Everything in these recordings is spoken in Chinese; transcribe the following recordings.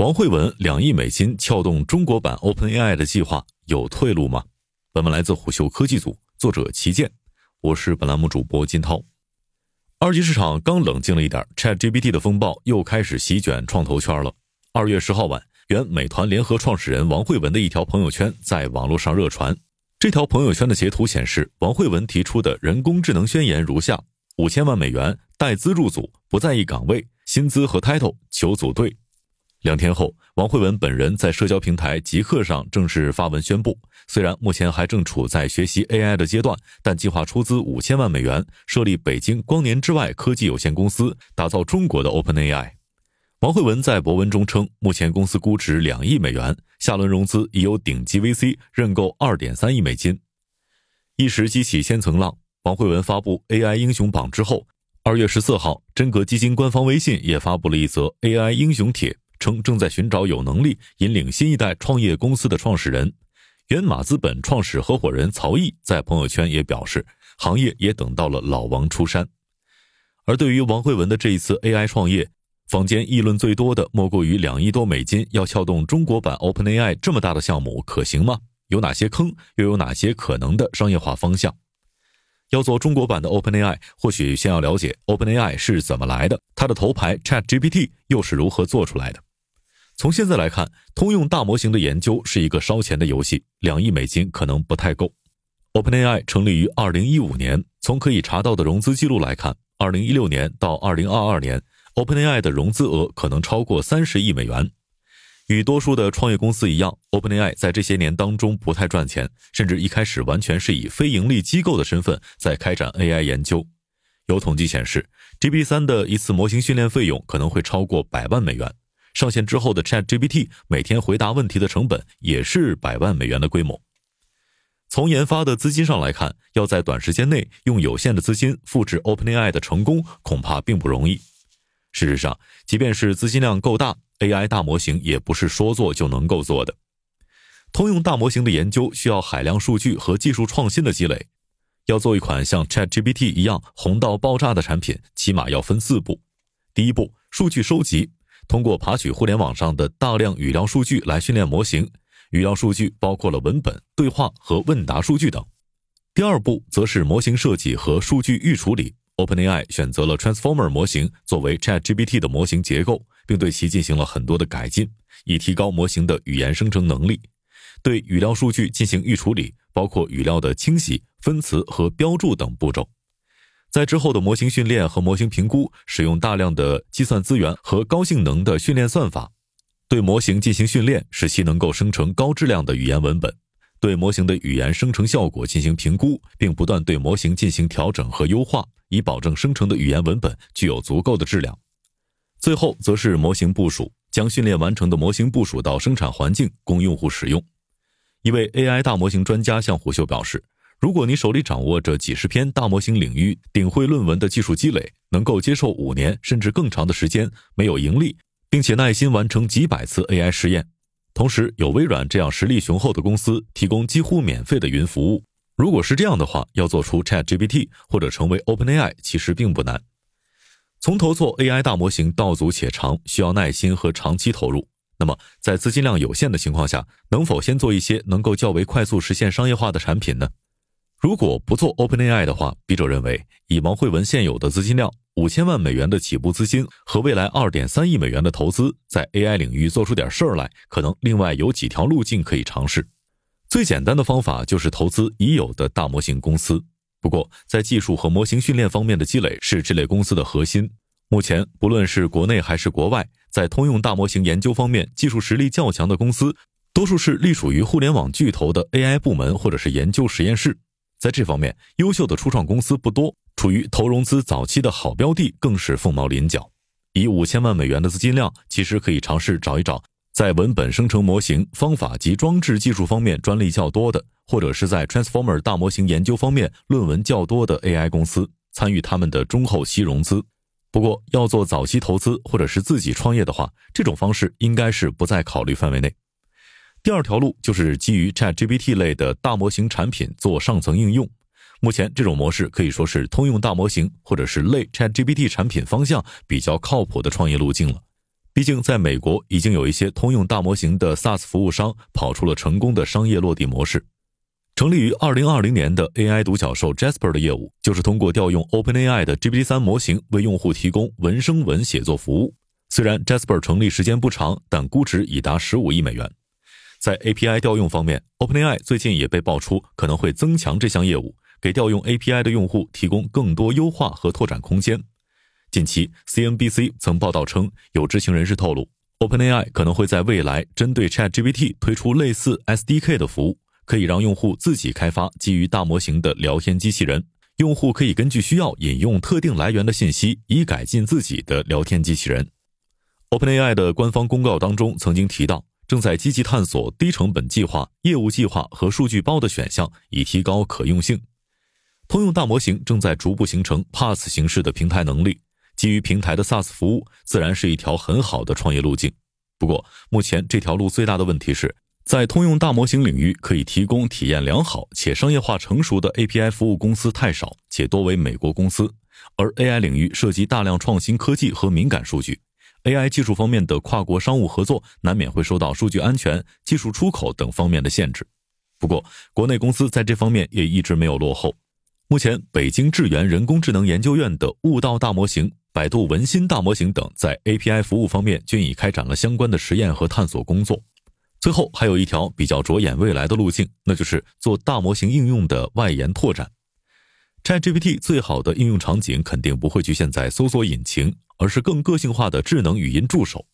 王慧文两亿美金撬动中国版 OpenAI 的计划有退路吗？本文来自虎嗅科技组，作者齐健，我是本栏目主播金涛。二级市场刚冷静了一点，ChatGPT 的风暴又开始席卷创投圈了。二月十号晚，原美团联合创始人王慧文的一条朋友圈在网络上热传。这条朋友圈的截图显示，王慧文提出的人工智能宣言如下：五千万美元带资入组，不在意岗位、薪资和 title，求组队。两天后，王慧文本人在社交平台极客上正式发文宣布，虽然目前还正处在学习 AI 的阶段，但计划出资五千万美元设立北京光年之外科技有限公司，打造中国的 OpenAI。王慧文在博文中称，目前公司估值两亿美元，下轮融资已有顶级 VC 认购二点三亿美金，一时激起千层浪。王慧文发布 AI 英雄榜之后，二月十四号，真格基金官方微信也发布了一则 AI 英雄帖。称正在寻找有能力引领新一代创业公司的创始人。原马资本创始合伙人曹毅在朋友圈也表示，行业也等到了老王出山。而对于王慧文的这一次 AI 创业，坊间议论最多的莫过于两亿多美金要撬动中国版 OpenAI 这么大的项目可行吗？有哪些坑？又有哪些可能的商业化方向？要做中国版的 OpenAI，或许先要了解 OpenAI 是怎么来的，它的头牌 ChatGPT 又是如何做出来的。从现在来看，通用大模型的研究是一个烧钱的游戏，两亿美金可能不太够。OpenAI 成立于二零一五年，从可以查到的融资记录来看，二零一六年到二零二二年，OpenAI 的融资额可能超过三十亿美元。与多数的创业公司一样，OpenAI 在这些年当中不太赚钱，甚至一开始完全是以非盈利机构的身份在开展 AI 研究。有统计显示，GB3 的一次模型训练费用可能会超过百万美元。上线之后的 ChatGPT 每天回答问题的成本也是百万美元的规模。从研发的资金上来看，要在短时间内用有限的资金复制 OpenAI 的成功，恐怕并不容易。事实上，即便是资金量够大，AI 大模型也不是说做就能够做的。通用大模型的研究需要海量数据和技术创新的积累。要做一款像 ChatGPT 一样红到爆炸的产品，起码要分四步。第一步，数据收集。通过爬取互联网上的大量语料数据来训练模型，语料数据包括了文本、对话和问答数据等。第二步则是模型设计和数据预处理。OpenAI 选择了 Transformer 模型作为 ChatGPT 的模型结构，并对其进行了很多的改进，以提高模型的语言生成能力。对语料数据进行预处理，包括语料的清洗、分词和标注等步骤。在之后的模型训练和模型评估，使用大量的计算资源和高性能的训练算法，对模型进行训练，使其能够生成高质量的语言文本；对模型的语言生成效果进行评估，并不断对模型进行调整和优化，以保证生成的语言文本具有足够的质量。最后，则是模型部署，将训练完成的模型部署到生产环境，供用户使用。一位 AI 大模型专家向虎嗅表示。如果你手里掌握着几十篇大模型领域顶会论文的技术积累，能够接受五年甚至更长的时间没有盈利，并且耐心完成几百次 AI 实验，同时有微软这样实力雄厚的公司提供几乎免费的云服务，如果是这样的话，要做出 ChatGPT 或者成为 OpenAI 其实并不难。从头做 AI 大模型道阻且长，需要耐心和长期投入。那么在资金量有限的情况下，能否先做一些能够较为快速实现商业化的产品呢？如果不做 OpenAI 的话，笔者认为，以王慧文现有的资金量，五千万美元的起步资金和未来二点三亿美元的投资，在 AI 领域做出点事儿来，可能另外有几条路径可以尝试。最简单的方法就是投资已有的大模型公司。不过，在技术和模型训练方面的积累是这类公司的核心。目前，不论是国内还是国外，在通用大模型研究方面技术实力较强的公司，多数是隶属于互联网巨头的 AI 部门或者是研究实验室。在这方面，优秀的初创公司不多，处于投融资早期的好标的更是凤毛麟角。以五千万美元的资金量，其实可以尝试找一找在文本生成模型方法及装置技术方面专利较多的，或者是在 Transformer 大模型研究方面论文较多的 AI 公司，参与他们的中后期融资。不过，要做早期投资或者是自己创业的话，这种方式应该是不在考虑范围内。第二条路就是基于 ChatGPT 类的大模型产品做上层应用。目前这种模式可以说是通用大模型或者是类 ChatGPT 产品方向比较靠谱的创业路径了。毕竟，在美国已经有一些通用大模型的 SaaS 服务商跑出了成功的商业落地模式。成立于2020年的 AI 独角兽 Jasper 的业务，就是通过调用 OpenAI 的 GPT-3 模型为用户提供文生文写作服务。虽然 Jasper 成立时间不长，但估值已达15亿美元。在 API 调用方面，OpenAI 最近也被爆出可能会增强这项业务，给调用 API 的用户提供更多优化和拓展空间。近期，CNBC 曾报道称，有知情人士透露，OpenAI 可能会在未来针对 ChatGPT 推出类似 SDK 的服务，可以让用户自己开发基于大模型的聊天机器人。用户可以根据需要引用特定来源的信息，以改进自己的聊天机器人。OpenAI 的官方公告当中曾经提到，正在积极探索低成本计划、业务计划和数据包的选项，以提高可用性。通用大模型正在逐步形成 PaaS 形式的平台能力。基于平台的 SaaS 服务自然是一条很好的创业路径。不过，目前这条路最大的问题是在通用大模型领域可以提供体验良好且商业化成熟的 API 服务公司太少，且多为美国公司。而 AI 领域涉及大量创新科技和敏感数据，AI 技术方面的跨国商务合作难免会受到数据安全、技术出口等方面的限制。不过，国内公司在这方面也一直没有落后。目前，北京智源人工智能研究院的悟道大模型。百度文心大模型等在 API 服务方面均已开展了相关的实验和探索工作。最后还有一条比较着眼未来的路径，那就是做大模型应用的外延拓展。ChatGPT 最好的应用场景肯定不会局限在搜索引擎，而是更个性化的智能语音助手。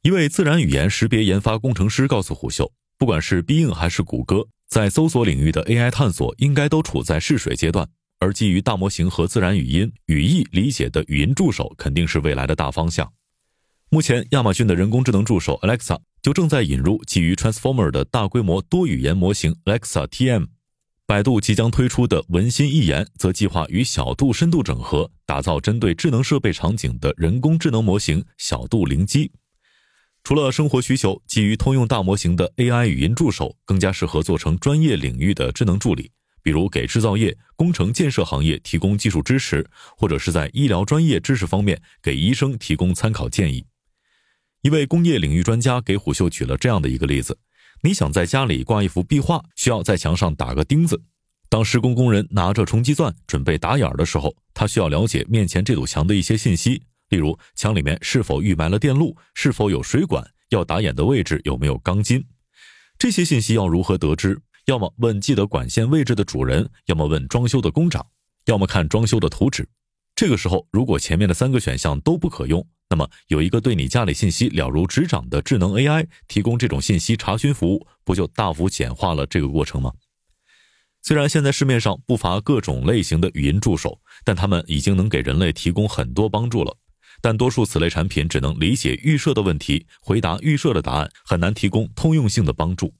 一位自然语言识别研发工程师告诉虎嗅，不管是 Bing 还是谷歌，在搜索领域的 AI 探索应该都处在试水阶段。而基于大模型和自然语音语义理解的语音助手肯定是未来的大方向。目前，亚马逊的人工智能助手 Alexa 就正在引入基于 Transformer 的大规模多语言模型 Alexa TM。百度即将推出的文心一言则计划与小度深度整合，打造针对智能设备场景的人工智能模型小度灵机。除了生活需求，基于通用大模型的 AI 语音助手更加适合做成专业领域的智能助理。比如给制造业、工程建设行业提供技术支持，或者是在医疗专业知识方面给医生提供参考建议。一位工业领域专家给虎嗅举了这样的一个例子：你想在家里挂一幅壁画，需要在墙上打个钉子。当施工工人拿着冲击钻准备打眼儿的时候，他需要了解面前这堵墙的一些信息，例如墙里面是否预埋了电路，是否有水管，要打眼的位置有没有钢筋。这些信息要如何得知？要么问记得管线位置的主人，要么问装修的工长，要么看装修的图纸。这个时候，如果前面的三个选项都不可用，那么有一个对你家里信息了如指掌的智能 AI 提供这种信息查询服务，不就大幅简化了这个过程吗？虽然现在市面上不乏各种类型的语音助手，但它们已经能给人类提供很多帮助了。但多数此类产品只能理解预设的问题，回答预设的答案，很难提供通用性的帮助。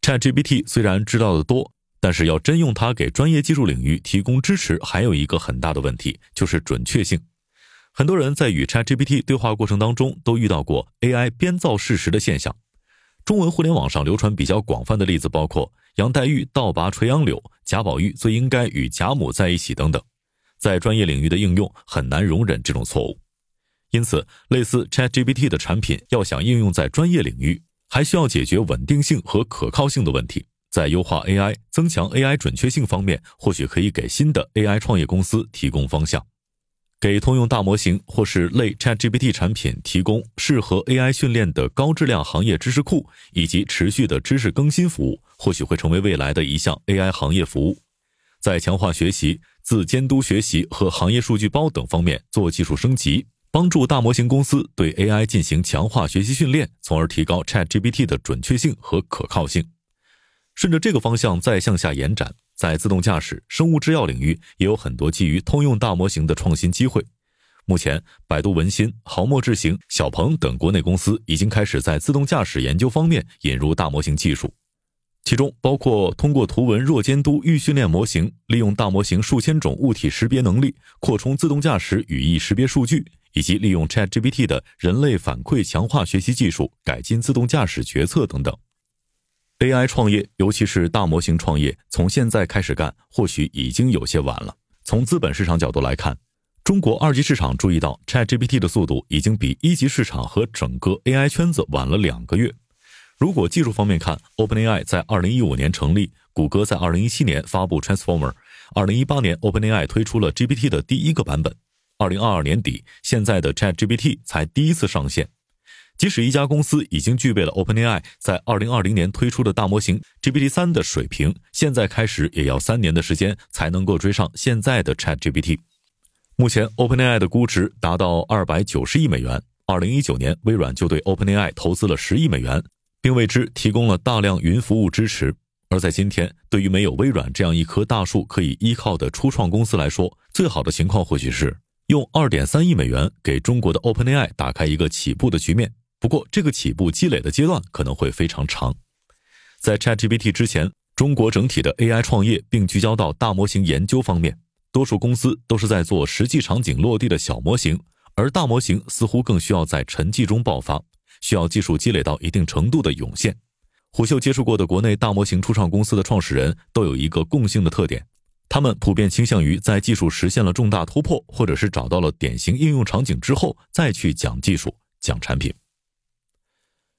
ChatGPT 虽然知道的多，但是要真用它给专业技术领域提供支持，还有一个很大的问题，就是准确性。很多人在与 ChatGPT 对话过程当中，都遇到过 AI 编造事实的现象。中文互联网上流传比较广泛的例子包括杨黛玉倒拔垂杨柳，贾宝玉最应该与贾母在一起等等。在专业领域的应用很难容忍这种错误，因此类似 ChatGPT 的产品要想应用在专业领域。还需要解决稳定性和可靠性的问题，在优化 AI、增强 AI 准确性方面，或许可以给新的 AI 创业公司提供方向，给通用大模型或是类 ChatGPT 产品提供适合 AI 训练的高质量行业知识库以及持续的知识更新服务，或许会成为未来的一项 AI 行业服务，在强化学习、自监督学习和行业数据包等方面做技术升级。帮助大模型公司对 AI 进行强化学习训练，从而提高 ChatGPT 的准确性和可靠性。顺着这个方向再向下延展，在自动驾驶、生物制药领域也有很多基于通用大模型的创新机会。目前，百度文心、豪墨智行、小鹏等国内公司已经开始在自动驾驶研究方面引入大模型技术，其中包括通过图文弱监督预训练模型，利用大模型数千种物体识别能力，扩充自动驾驶语义识别数据。以及利用 ChatGPT 的人类反馈强化学习技术改进自动驾驶决策等等。AI 创业，尤其是大模型创业，从现在开始干，或许已经有些晚了。从资本市场角度来看，中国二级市场注意到，ChatGPT 的速度已经比一级市场和整个 AI 圈子晚了两个月。如果技术方面看，OpenAI 在二零一五年成立，谷歌在二零一七年发布 Transformer，二零一八年 OpenAI 推出了 GPT 的第一个版本，二零二二年底，现在的 ChatGPT 才第一次上线。即使一家公司已经具备了 OpenAI 在二零二零年推出的大模型 GPT 三的水平，现在开始也要三年的时间才能够追上现在的 ChatGPT。目前，OpenAI 的估值达到二百九十亿美元。二零一九年，微软就对 OpenAI 投资了十亿美元，并为之提供了大量云服务支持。而在今天，对于没有微软这样一棵大树可以依靠的初创公司来说，最好的情况或许是用二点三亿美元给中国的 OpenAI 打开一个起步的局面。不过，这个起步积累的阶段可能会非常长。在 ChatGPT 之前，中国整体的 AI 创业并聚焦到大模型研究方面。多数公司都是在做实际场景落地的小模型，而大模型似乎更需要在沉寂中爆发，需要技术积累到一定程度的涌现。虎嗅接触过的国内大模型初创公司的创始人都有一个共性的特点，他们普遍倾向于在技术实现了重大突破，或者是找到了典型应用场景之后，再去讲技术、讲产品。